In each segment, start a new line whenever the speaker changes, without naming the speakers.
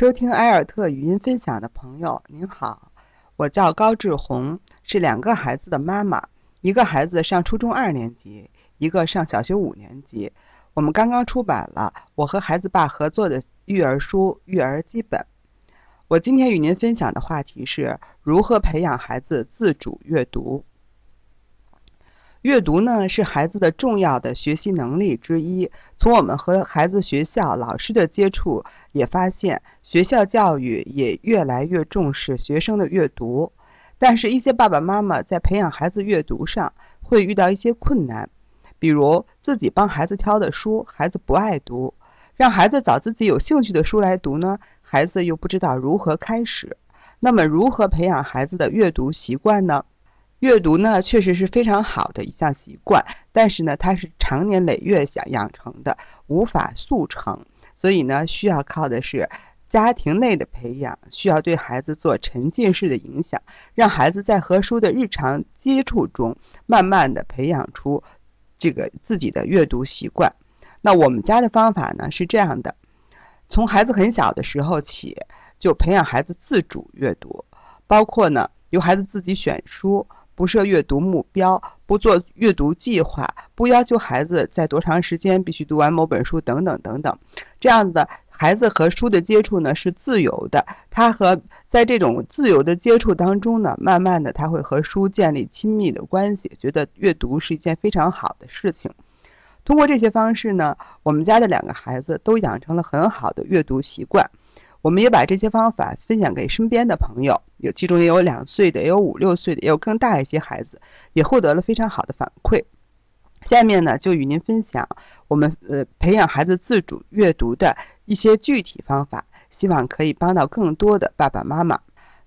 收听埃尔特语音分享的朋友，您好，我叫高志红，是两个孩子的妈妈，一个孩子上初中二年级，一个上小学五年级。我们刚刚出版了我和孩子爸合作的育儿书《育儿基本》。我今天与您分享的话题是如何培养孩子自主阅读。阅读呢是孩子的重要的学习能力之一。从我们和孩子、学校、老师的接触也发现，学校教育也越来越重视学生的阅读。但是，一些爸爸妈妈在培养孩子阅读上会遇到一些困难，比如自己帮孩子挑的书，孩子不爱读；让孩子找自己有兴趣的书来读呢，孩子又不知道如何开始。那么，如何培养孩子的阅读习惯呢？阅读呢，确实是非常好的一项习惯，但是呢，它是长年累月想养成的，无法速成，所以呢，需要靠的是家庭内的培养，需要对孩子做沉浸式的影响，让孩子在和书的日常接触中，慢慢的培养出这个自己的阅读习惯。那我们家的方法呢是这样的：从孩子很小的时候起，就培养孩子自主阅读，包括呢，由孩子自己选书。不设阅读目标，不做阅读计划，不要求孩子在多长时间必须读完某本书，等等等等。这样子的孩子和书的接触呢是自由的，他和在这种自由的接触当中呢，慢慢的他会和书建立亲密的关系，觉得阅读是一件非常好的事情。通过这些方式呢，我们家的两个孩子都养成了很好的阅读习惯。我们也把这些方法分享给身边的朋友，有其中也有两岁的，也有五六岁的，也有更大一些孩子，也获得了非常好的反馈。下面呢，就与您分享我们呃培养孩子自主阅读的一些具体方法，希望可以帮到更多的爸爸妈妈。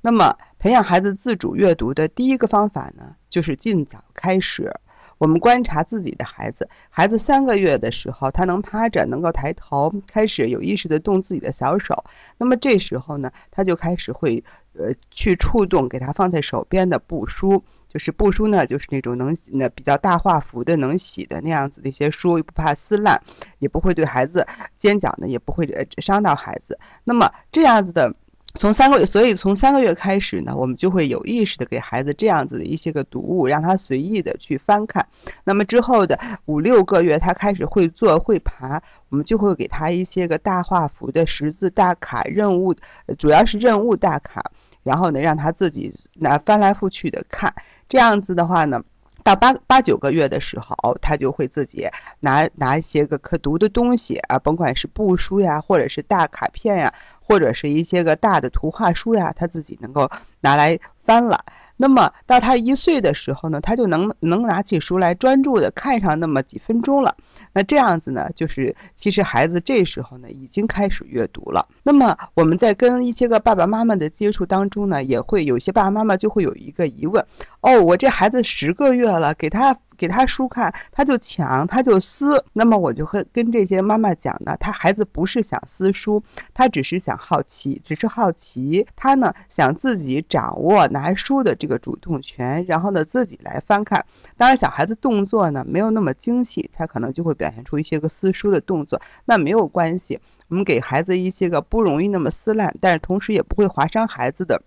那么，培养孩子自主阅读的第一个方法呢，就是尽早开始。我们观察自己的孩子，孩子三个月的时候，他能趴着，能够抬头，开始有意识的动自己的小手。那么这时候呢，他就开始会，呃，去触动给他放在手边的布书，就是布书呢，就是那种能那比较大画幅的、能洗的那样子的一些书，又不怕撕烂，也不会对孩子尖角呢，也不会呃伤到孩子。那么这样子的。从三个月，所以从三个月开始呢，我们就会有意识的给孩子这样子的一些个读物，让他随意的去翻看。那么之后的五六个月，他开始会坐会爬，我们就会给他一些个大画幅的识字大卡任务，主要是任务大卡，然后呢，让他自己拿翻来覆去的看。这样子的话呢。到八八九个月的时候，他就会自己拿拿一些个可读的东西啊，甭管是布书呀，或者是大卡片呀，或者是一些个大的图画书呀，他自己能够拿来翻了。那么到他一岁的时候呢，他就能能拿起书来专注的看上那么几分钟了。那这样子呢，就是其实孩子这时候呢已经开始阅读了。那么我们在跟一些个爸爸妈妈的接触当中呢，也会有些爸爸妈妈就会有一个疑问：哦，我这孩子十个月了，给他。给他书看，他就抢，他就撕。那么我就会跟这些妈妈讲呢，他孩子不是想撕书，他只是想好奇，只是好奇。他呢想自己掌握拿书的这个主动权，然后呢自己来翻看。当然，小孩子动作呢没有那么精细，他可能就会表现出一些个撕书的动作。那没有关系，我们给孩子一些个不容易那么撕烂，但是同时也不会划伤孩子的。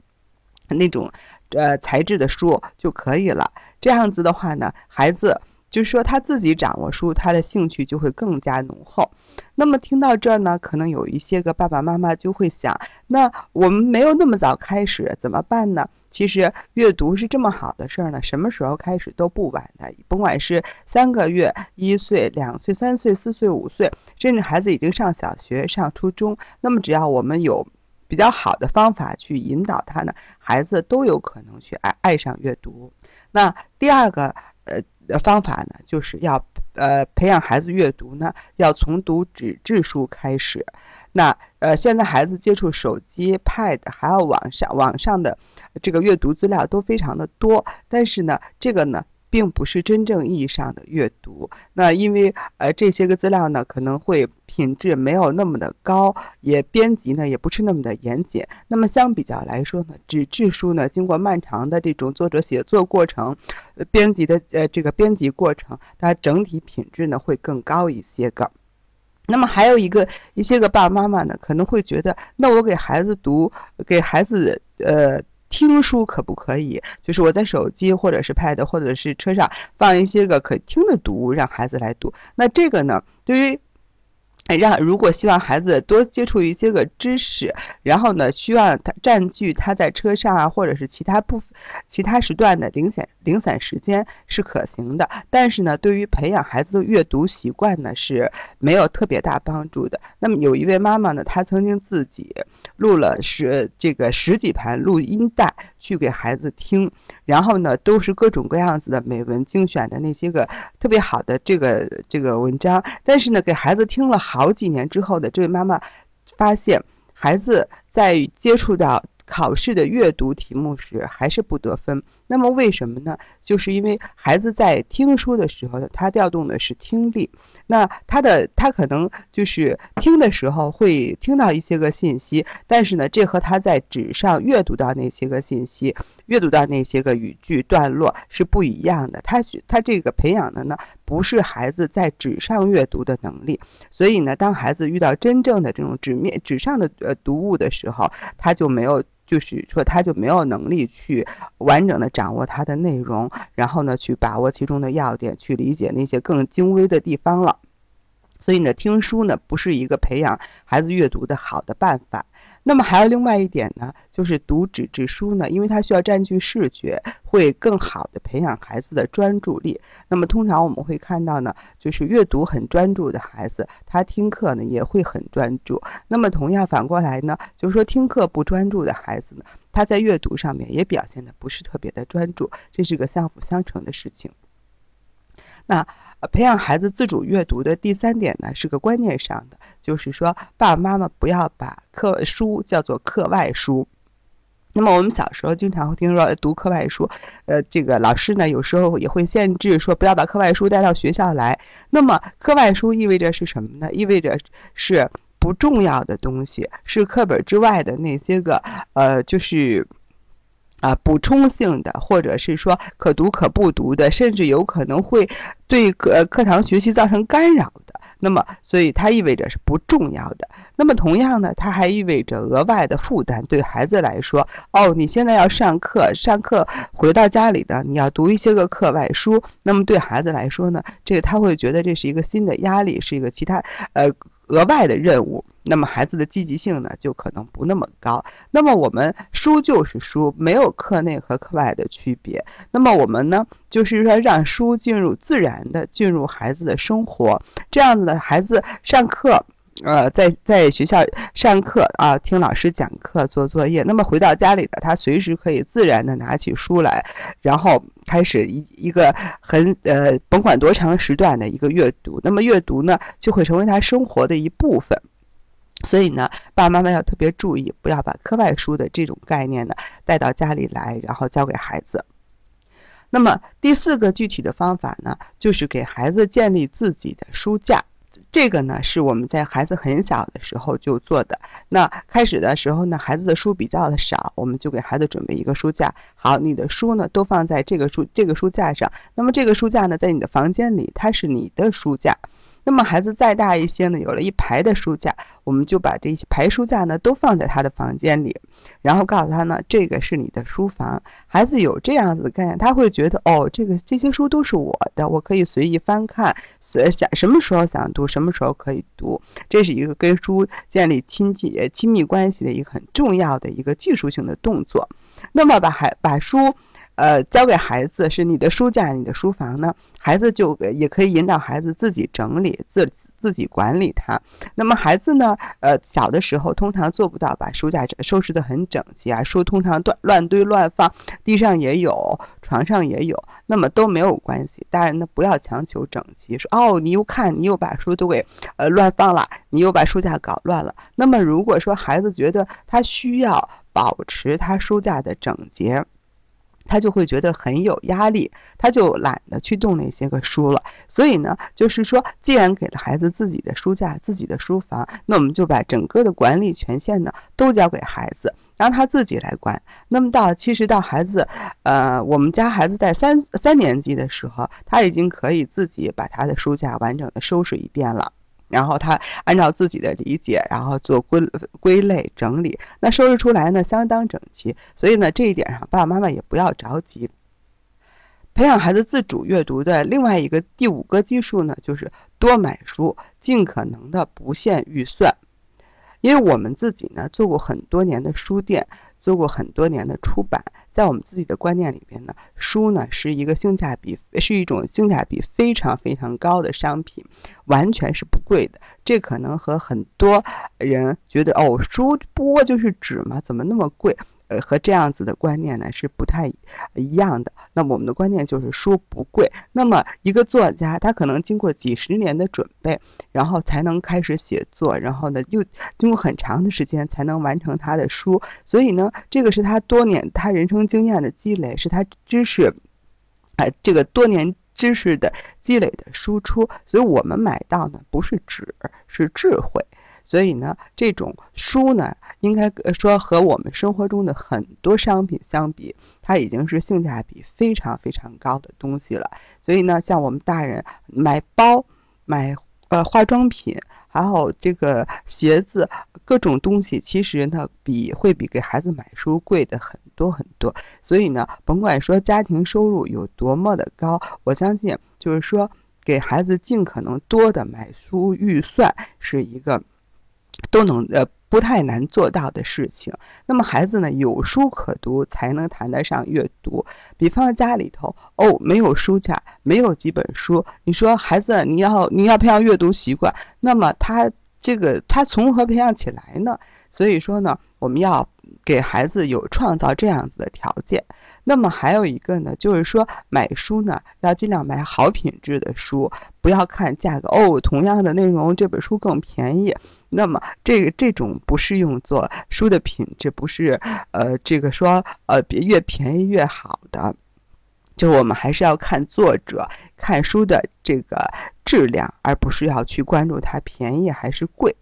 那种，呃，材质的书就可以了。这样子的话呢，孩子就是说他自己掌握书，他的兴趣就会更加浓厚。那么听到这儿呢，可能有一些个爸爸妈妈就会想：那我们没有那么早开始，怎么办呢？其实阅读是这么好的事儿呢，什么时候开始都不晚的。甭管是三个月、一岁、两岁、三岁、四岁、五岁，甚至孩子已经上小学、上初中，那么只要我们有。比较好的方法去引导他呢，孩子都有可能去爱爱上阅读。那第二个呃方法呢，就是要呃培养孩子阅读呢，要从读纸质书开始。那呃现在孩子接触手机、Pad 还有网上网上的这个阅读资料都非常的多，但是呢，这个呢。并不是真正意义上的阅读，那因为呃这些个资料呢可能会品质没有那么的高，也编辑呢也不是那么的严谨。那么相比较来说呢，纸质书呢经过漫长的这种作者写作过程，呃编辑的呃这个编辑过程，它整体品质呢会更高一些个。那么还有一个一些个爸爸妈妈呢，可能会觉得，那我给孩子读，给孩子呃听书可不可以？就是我在手机或者是 Pad 或者是车上放一些个可听的读物，让孩子来读。那这个呢，对于让如果希望孩子多接触一些个知识，然后呢，希望他占据他在车上啊，或者是其他部分、其他时段的零散零散时间是可行的。但是呢，对于培养孩子的阅读习惯呢，是没有特别大帮助的。那么有一位妈妈呢，她曾经自己录了十这个十几盘录音带去给孩子听，然后呢，都是各种各样子的美文精选的那些个特别好的这个这个文章。但是呢，给孩子听了好。好几年之后的这位妈妈，发现孩子在接触到。考试的阅读题目时还是不得分，那么为什么呢？就是因为孩子在听书的时候，他调动的是听力，那他的他可能就是听的时候会听到一些个信息，但是呢，这和他在纸上阅读到那些个信息、阅读到那些个语句段落是不一样的。他学他这个培养的呢，不是孩子在纸上阅读的能力，所以呢，当孩子遇到真正的这种纸面纸上的呃读物的时候，他就没有。就是说，他就没有能力去完整的掌握它的内容，然后呢，去把握其中的要点，去理解那些更精微的地方了。所以呢，听书呢不是一个培养孩子阅读的好的办法。那么还有另外一点呢，就是读纸质书呢，因为它需要占据视觉，会更好的培养孩子的专注力。那么通常我们会看到呢，就是阅读很专注的孩子，他听课呢也会很专注。那么同样反过来呢，就是说听课不专注的孩子呢，他在阅读上面也表现的不是特别的专注，这是个相辅相成的事情。那培养孩子自主阅读的第三点呢，是个观念上的，就是说爸爸妈妈不要把课书叫做课外书。那么我们小时候经常会听说读课外书，呃，这个老师呢有时候也会限制说不要把课外书带到学校来。那么课外书意味着是什么呢？意味着是不重要的东西，是课本之外的那些个，呃，就是。啊，补充性的，或者是说可读可不读的，甚至有可能会对课课堂学习造成干扰的。那么，所以它意味着是不重要的。那么，同样呢，它还意味着额外的负担。对孩子来说，哦，你现在要上课，上课回到家里的，你要读一些个课外书。那么，对孩子来说呢，这个他会觉得这是一个新的压力，是一个其他呃额外的任务。那么孩子的积极性呢，就可能不那么高。那么我们书就是书，没有课内和课外的区别。那么我们呢，就是说让书进入自然的进入孩子的生活，这样子的孩子上课，呃，在在学校上课啊，听老师讲课做作业。那么回到家里的他，随时可以自然的拿起书来，然后开始一一个很呃，甭管多长时段的一个阅读。那么阅读呢，就会成为他生活的一部分。所以呢，爸爸妈妈要特别注意，不要把课外书的这种概念呢带到家里来，然后教给孩子。那么第四个具体的方法呢，就是给孩子建立自己的书架。这个呢是我们在孩子很小的时候就做的。那开始的时候呢，孩子的书比较的少，我们就给孩子准备一个书架。好，你的书呢都放在这个书这个书架上。那么这个书架呢，在你的房间里，它是你的书架。那么孩子再大一些呢，有了一排的书架，我们就把这些排书架呢都放在他的房间里，然后告诉他呢，这个是你的书房。孩子有这样子的概念，他会觉得哦，这个这些书都是我的，我可以随意翻看，随想什么时候想读，什么时候可以读。这是一个跟书建立亲近亲密关系的一个很重要的一个技术性的动作。那么把孩把书。呃，交给孩子是你的书架、你的书房呢，孩子就也可以引导孩子自己整理、自自己管理它。那么孩子呢，呃，小的时候通常做不到把书架收拾得很整齐啊，书通常乱乱堆乱放，地上也有，床上也有，那么都没有关系。大人呢，不要强求整齐，说哦，你又看你又把书都给呃乱放了，你又把书架搞乱了。那么如果说孩子觉得他需要保持他书架的整洁，他就会觉得很有压力，他就懒得去动那些个书了。所以呢，就是说，既然给了孩子自己的书架、自己的书房，那我们就把整个的管理权限呢都交给孩子，让他自己来管。那么到其实到孩子，呃，我们家孩子在三三年级的时候，他已经可以自己把他的书架完整的收拾一遍了。然后他按照自己的理解，然后做归归类整理，那收拾出来呢相当整齐。所以呢，这一点上爸爸妈妈也不要着急。培养孩子自主阅读的另外一个第五个基数呢，就是多买书，尽可能的不限预算。因为我们自己呢做过很多年的书店，做过很多年的出版，在我们自己的观念里边呢，书呢是一个性价比，是一种性价比非常非常高的商品，完全是不贵的。这可能和很多人觉得哦，书不过就是纸嘛，怎么那么贵？呃，和这样子的观念呢是不太一样的。那么我们的观念就是书不贵。那么一个作家，他可能经过几十年的准备，然后才能开始写作，然后呢又经过很长的时间才能完成他的书。所以呢，这个是他多年他人生经验的积累，是他知识，哎，这个多年知识的积累的输出。所以我们买到呢不是纸，是智慧。所以呢，这种书呢，应该说和我们生活中的很多商品相比，它已经是性价比非常非常高的东西了。所以呢，像我们大人买包、买呃化妆品，还有这个鞋子，各种东西，其实呢，比会比给孩子买书贵的很多很多。所以呢，甭管说家庭收入有多么的高，我相信就是说给孩子尽可能多的买书预算是一个。都能呃不太难做到的事情。那么孩子呢，有书可读才能谈得上阅读。比方家里头哦，没有书架，没有几本书，你说孩子你要你要培养阅读习惯，那么他这个他从何培养起来呢？所以说呢，我们要。给孩子有创造这样子的条件，那么还有一个呢，就是说买书呢要尽量买好品质的书，不要看价格哦，同样的内容这本书更便宜，那么这个这种不是用作书的品质，不是呃这个说呃别越便宜越好的，就我们还是要看作者看书的这个质量，而不是要去关注它便宜还是贵。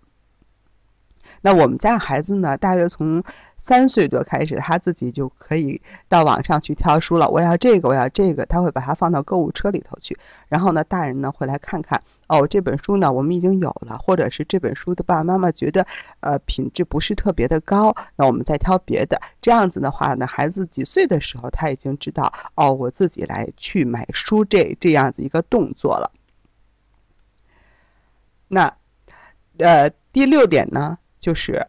那我们家孩子呢，大约从。三岁多开始，他自己就可以到网上去挑书了。我要这个，我要这个，他会把它放到购物车里头去。然后呢，大人呢会来看看，哦，这本书呢我们已经有了，或者是这本书的爸爸妈妈觉得，呃，品质不是特别的高，那我们再挑别的。这样子的话呢，孩子几岁的时候他已经知道，哦，我自己来去买书这这样子一个动作了。那，呃，第六点呢，就是。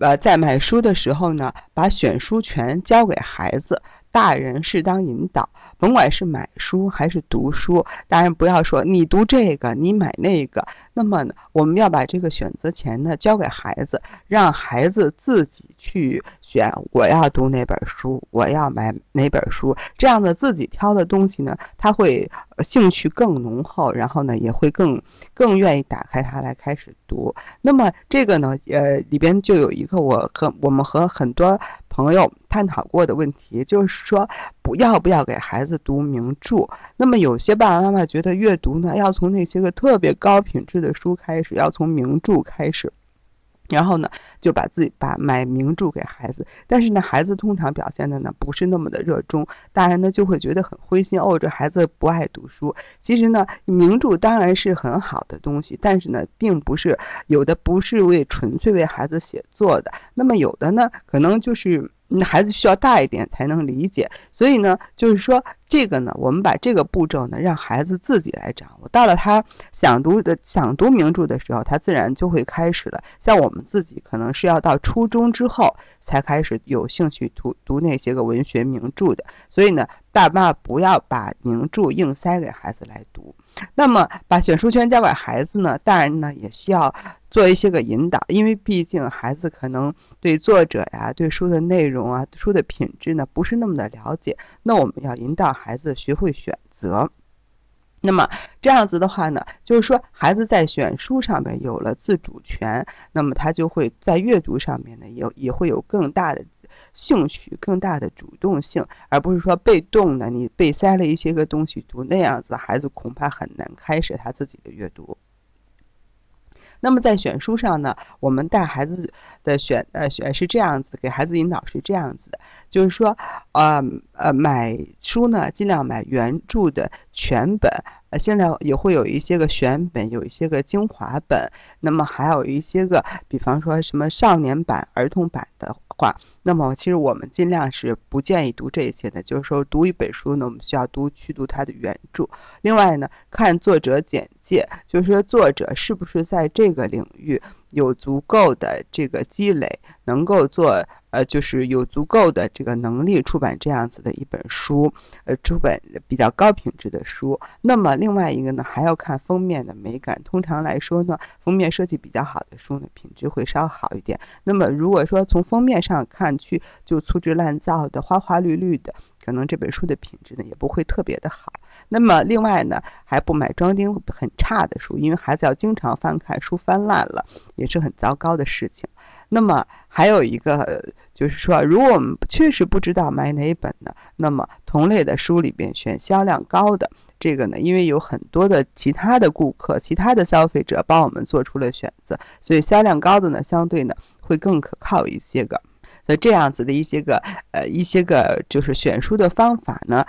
呃，在买书的时候呢，把选书权交给孩子。大人适当引导，甭管是买书还是读书，大人不要说你读这个，你买那个。那么，我们要把这个选择权呢交给孩子，让孩子自己去选。我要读哪本书，我要买哪本书，这样的自己挑的东西呢，他会兴趣更浓厚，然后呢，也会更更愿意打开它来开始读。那么这个呢，呃，里边就有一个我和我们和很多。朋友探讨过的问题就是说，不要不要给孩子读名著。那么有些爸爸妈妈觉得阅读呢，要从那些个特别高品质的书开始，要从名著开始。然后呢，就把自己把买名著给孩子，但是呢，孩子通常表现的呢不是那么的热衷，大人呢就会觉得很灰心哦，这孩子不爱读书。其实呢，名著当然是很好的东西，但是呢，并不是有的不是为纯粹为孩子写作的，那么有的呢，可能就是。那孩子需要大一点才能理解，所以呢，就是说这个呢，我们把这个步骤呢，让孩子自己来掌握。到了他想读的、想读名著的时候，他自然就会开始了。像我们自己，可能是要到初中之后才开始有兴趣读读那些个文学名著的。所以呢，爸妈不要把名著硬塞给孩子来读。那么，把选书权交给孩子呢，大人呢也需要。做一些个引导，因为毕竟孩子可能对作者呀、对书的内容啊、书的品质呢不是那么的了解，那我们要引导孩子学会选择。那么这样子的话呢，就是说孩子在选书上面有了自主权，那么他就会在阅读上面呢也也会有更大的兴趣、更大的主动性，而不是说被动的你被塞了一些个东西读，那样子孩子恐怕很难开始他自己的阅读。那么在选书上呢，我们带孩子的选呃选是这样子，给孩子引导是这样子的，就是说，嗯呃，买书呢，尽量买原著的全本。呃，现在也会有一些个选本，有一些个精华本。那么还有一些个，比方说什么少年版、儿童版的话，那么其实我们尽量是不建议读这些的。就是说，读一本书呢，我们需要读去读它的原著。另外呢，看作者简介，就是说作者是不是在这个领域有足够的这个积累，能够做。呃，就是有足够的这个能力出版这样子的一本书，呃，出版比较高品质的书。那么另外一个呢，还要看封面的美感。通常来说呢，封面设计比较好的书呢，品质会稍好一点。那么如果说从封面上看去就粗制滥造的、花花绿绿的，可能这本书的品质呢也不会特别的好。那么另外呢，还不买装订很差的书，因为孩子要经常翻看，书翻烂了也是很糟糕的事情。那么还有一个就是说，如果我们确实不知道买哪本呢，那么同类的书里边选销量高的。这个呢，因为有很多的其他的顾客、其他的消费者帮我们做出了选择，所以销量高的呢，相对呢会更可靠一些个。所以这样子的一些个呃一些个就是选书的方法呢。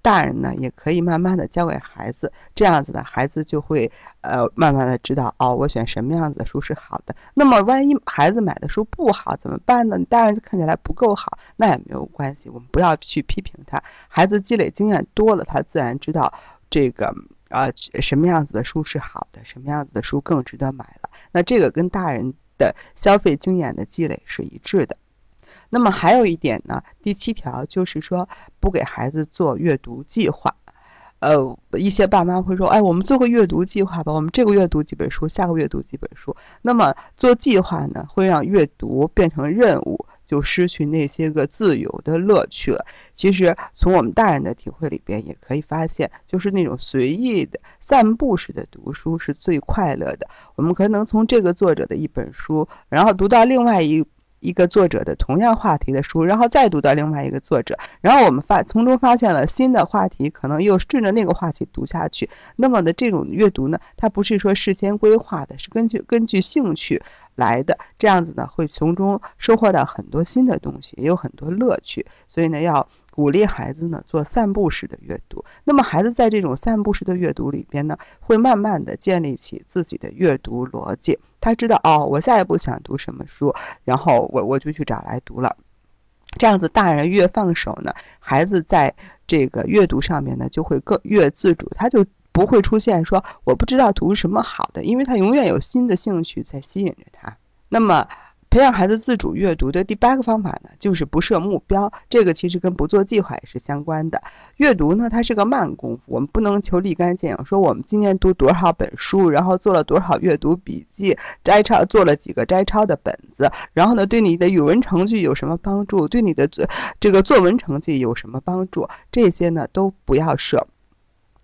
大人呢也可以慢慢的教给孩子，这样子的孩子就会呃慢慢的知道哦，我选什么样子的书是好的。那么万一孩子买的书不好怎么办呢？大人看起来不够好，那也没有关系，我们不要去批评他。孩子积累经验多了，他自然知道这个啊什么样子的书是好的，什么样子的书更值得买了。那这个跟大人的消费经验的积累是一致的。那么还有一点呢，第七条就是说不给孩子做阅读计划。呃，一些爸妈会说：“哎，我们做个阅读计划吧，我们这个月读几本书，下个月读几本书。”那么做计划呢，会让阅读变成任务，就失去那些个自由的乐趣了。其实从我们大人的体会里边也可以发现，就是那种随意的散步式的读书是最快乐的。我们可能从这个作者的一本书，然后读到另外一。一个作者的同样话题的书，然后再读到另外一个作者，然后我们发从中发现了新的话题，可能又顺着那个话题读下去。那么的这种阅读呢，它不是说事先规划的，是根据根据兴趣。来的这样子呢，会从中收获到很多新的东西，也有很多乐趣。所以呢，要鼓励孩子呢做散步式的阅读。那么孩子在这种散步式的阅读里边呢，会慢慢的建立起自己的阅读逻辑。他知道哦，我再也不想读什么书，然后我我就去找来读了。这样子，大人越放手呢，孩子在这个阅读上面呢就会更越自主，他就。不会出现说我不知道读什么好的，因为他永远有新的兴趣在吸引着他。那么，培养孩子自主阅读的第八个方法呢，就是不设目标。这个其实跟不做计划也是相关的。阅读呢，它是个慢功夫，我们不能求立竿见影，说我们今年读多少本书，然后做了多少阅读笔记，摘抄做了几个摘抄的本子，然后呢，对你的语文成绩有什么帮助？对你的这个作文成绩有什么帮助？这些呢，都不要设。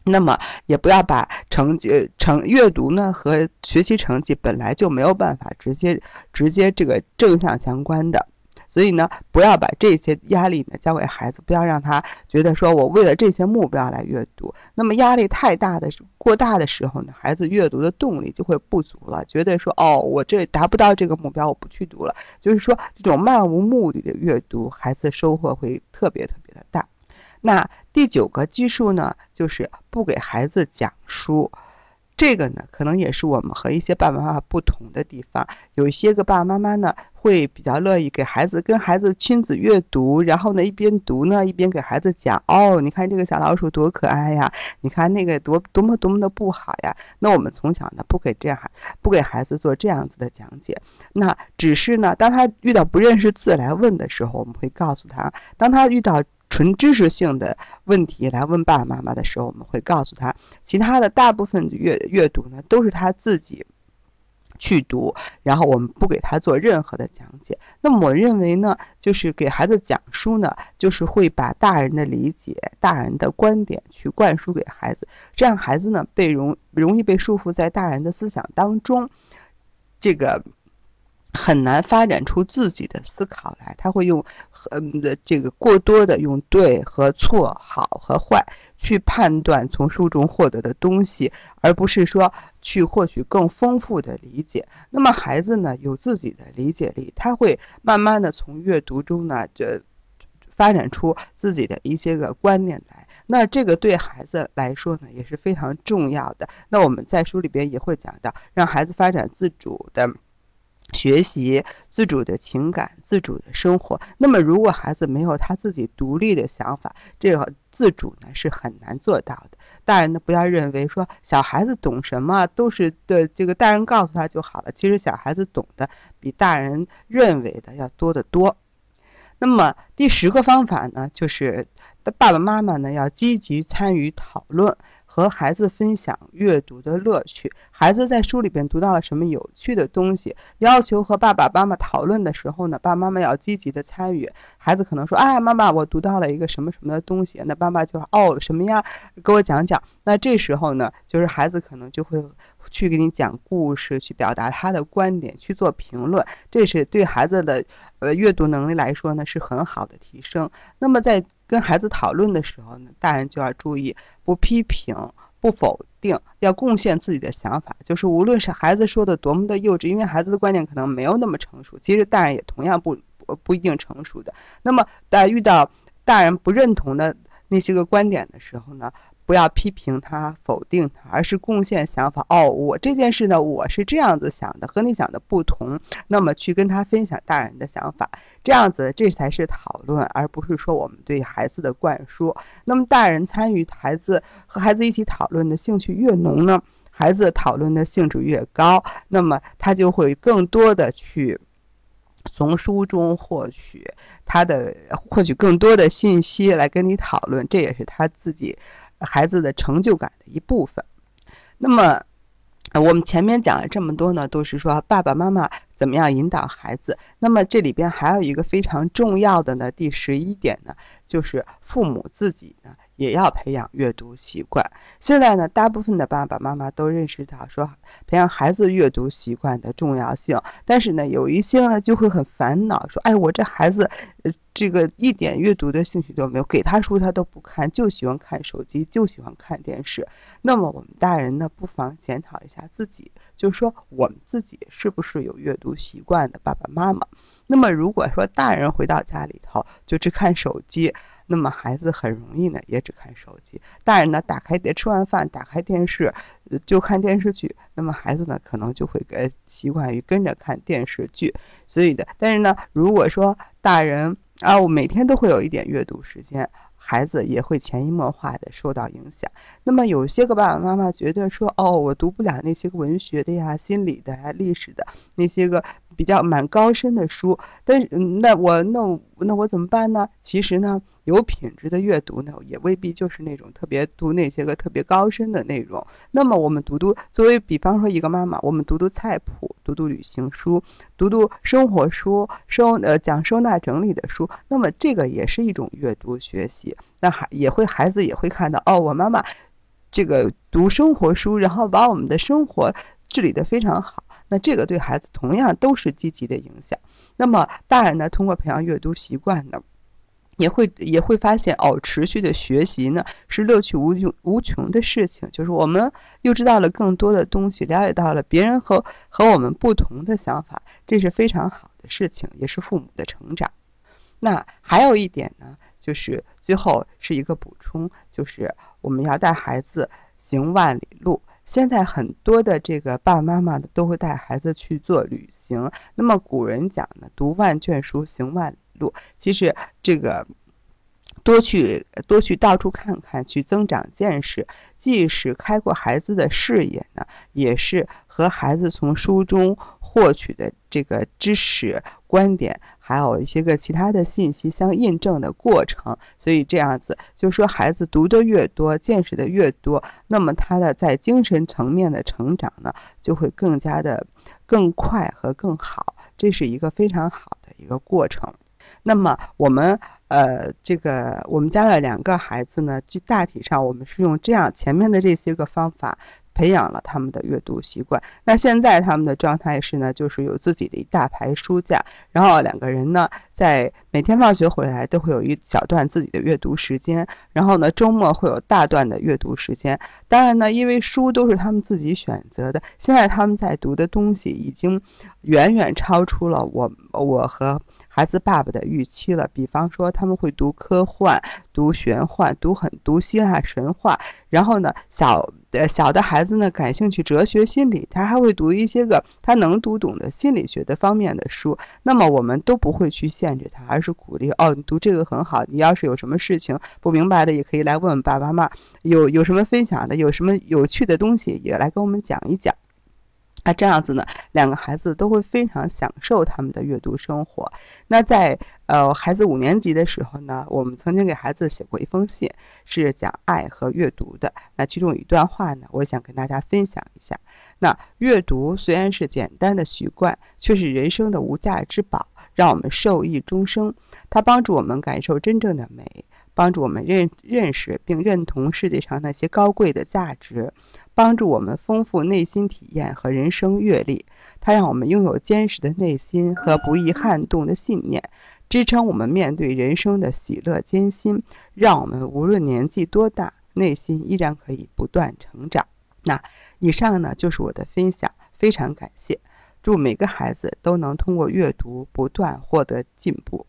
那么也不要把成绩成阅读呢和学习成绩本来就没有办法直接直接这个正向相关的，所以呢不要把这些压力呢交给孩子，不要让他觉得说我为了这些目标来阅读。那么压力太大的过大的时候呢，孩子阅读的动力就会不足了，觉得说哦我这达不到这个目标，我不去读了。就是说这种漫无目的的阅读，孩子收获会特别特别的大。那第九个基数呢，就是不给孩子讲书，这个呢，可能也是我们和一些爸爸妈妈不同的地方。有一些个爸爸妈妈呢，会比较乐意给孩子跟孩子亲子阅读，然后呢，一边读呢，一边给孩子讲。哦，你看这个小老鼠多可爱呀，你看那个多多么多么的不好呀。那我们从小呢，不给这样孩，不给孩子做这样子的讲解。那只是呢，当他遇到不认识字来问的时候，我们会告诉他；当他遇到纯知识性的问题来问爸爸妈妈的时候，我们会告诉他，其他的大部分阅阅读呢都是他自己去读，然后我们不给他做任何的讲解。那么我认为呢，就是给孩子讲书呢，就是会把大人的理解、大人的观点去灌输给孩子，这样孩子呢被容容易被束缚在大人的思想当中，这个。很难发展出自己的思考来，他会用，嗯的这个过多的用对和错、好和坏去判断从书中获得的东西，而不是说去获取更丰富的理解。那么孩子呢，有自己的理解力，他会慢慢的从阅读中呢，就发展出自己的一些个观念来。那这个对孩子来说呢，也是非常重要的。那我们在书里边也会讲到，让孩子发展自主的。学习自主的情感、自主的生活。那么，如果孩子没有他自己独立的想法，这个自主呢是很难做到的。大人呢，不要认为说小孩子懂什么都是的，这个大人告诉他就好了。其实小孩子懂得比大人认为的要多得多。那么第十个方法呢，就是爸爸妈妈呢要积极参与讨论。和孩子分享阅读的乐趣。孩子在书里边读到了什么有趣的东西，要求和爸爸妈妈讨论的时候呢，爸爸妈妈要积极的参与。孩子可能说：“啊，妈妈，我读到了一个什么什么的东西。”那爸爸就说：“哦，什么呀？给我讲讲。”那这时候呢，就是孩子可能就会去给你讲故事，去表达他的观点，去做评论。这是对孩子的呃阅读能力来说呢，是很好的提升。那么在跟孩子讨论的时候呢，大人就要注意不批评、不否定，要贡献自己的想法。就是无论是孩子说的多么的幼稚，因为孩子的观念可能没有那么成熟，其实大人也同样不不不一定成熟的。那么在遇到大人不认同的那些个观点的时候呢？不要批评他、否定他，而是贡献想法。哦，我这件事呢，我是这样子想的，和你想的不同。那么去跟他分享大人的想法，这样子这才是讨论，而不是说我们对孩子的灌输。那么大人参与孩子和孩子一起讨论的兴趣越浓呢，孩子讨论的兴致越高，那么他就会更多的去从书中获取他的获取更多的信息来跟你讨论，这也是他自己。孩子的成就感的一部分。那么，我们前面讲了这么多呢，都是说爸爸妈妈怎么样引导孩子。那么这里边还有一个非常重要的呢，第十一点呢，就是父母自己呢。也要培养阅读习惯。现在呢，大部分的爸爸妈妈都认识到说培养孩子阅读习惯的重要性，但是呢，有一些呢就会很烦恼，说：“哎，我这孩子，呃，这个一点阅读的兴趣都没有，给他书他都不看，就喜欢看手机，就喜欢看电视。”那么我们大人呢，不妨检讨一下自己，就是说我们自己是不是有阅读习惯的爸爸妈妈？那么如果说大人回到家里头就只看手机，那么孩子很容易呢，也只看手机。大人呢，打开电吃完饭打开电视，就看电视剧。那么孩子呢，可能就会跟习惯于跟着看电视剧。所以的，但是呢，如果说大人啊，我每天都会有一点阅读时间，孩子也会潜移默化的受到影响。那么有些个爸爸妈妈觉得说，哦，我读不了那些个文学的呀、心理的呀、历史的那些个。比较蛮高深的书，但是那我那那我怎么办呢？其实呢，有品质的阅读呢，也未必就是那种特别读那些个特别高深的内容。那么我们读读，作为比方说一个妈妈，我们读读菜谱，读读旅行书，读读生活书，收呃讲收纳整理的书，那么这个也是一种阅读学习。那孩也会孩子也会看到哦，我妈妈这个读生活书，然后把我们的生活治理得非常好。那这个对孩子同样都是积极的影响。那么大人呢，通过培养阅读习惯呢，也会也会发现哦，持续的学习呢是乐趣无穷无穷的事情。就是我们又知道了更多的东西，了解到了别人和和我们不同的想法，这是非常好的事情，也是父母的成长。那还有一点呢，就是最后是一个补充，就是我们要带孩子行万里路。现在很多的这个爸爸妈妈呢，都会带孩子去做旅行。那么古人讲呢，读万卷书，行万里路。其实这个多去多去到处看看，去增长见识，既是开阔孩子的视野呢，也是和孩子从书中。获取的这个知识、观点，还有一些个其他的信息相印证的过程，所以这样子就说，孩子读的越多，见识的越多，那么他的在精神层面的成长呢，就会更加的更快和更好，这是一个非常好的一个过程。那么我们呃，这个我们家的两个孩子呢，就大体上我们是用这样前面的这些个方法。培养了他们的阅读习惯。那现在他们的状态是呢，就是有自己的一大排书架，然后两个人呢，在每天放学回来都会有一小段自己的阅读时间，然后呢，周末会有大段的阅读时间。当然呢，因为书都是他们自己选择的，现在他们在读的东西已经远远超出了我我和。孩子爸爸的预期了。比方说，他们会读科幻、读玄幻、读很读希腊神话。然后呢，小呃小的孩子呢，感兴趣哲学、心理，他还会读一些个他能读懂的心理学的方面的书。那么我们都不会去限制他，而是鼓励哦，你读这个很好。你要是有什么事情不明白的，也可以来问问爸爸妈妈。有有什么分享的，有什么有趣的东西，也来跟我们讲一讲。那这样子呢，两个孩子都会非常享受他们的阅读生活。那在呃孩子五年级的时候呢，我们曾经给孩子写过一封信，是讲爱和阅读的。那其中有一段话呢，我想跟大家分享一下。那阅读虽然是简单的习惯，却是人生的无价之宝，让我们受益终生。它帮助我们感受真正的美。帮助我们认认识并认同世界上那些高贵的价值，帮助我们丰富内心体验和人生阅历。它让我们拥有坚实的内心和不易撼动的信念，支撑我们面对人生的喜乐艰辛，让我们无论年纪多大，内心依然可以不断成长。那以上呢就是我的分享，非常感谢。祝每个孩子都能通过阅读不断获得进步。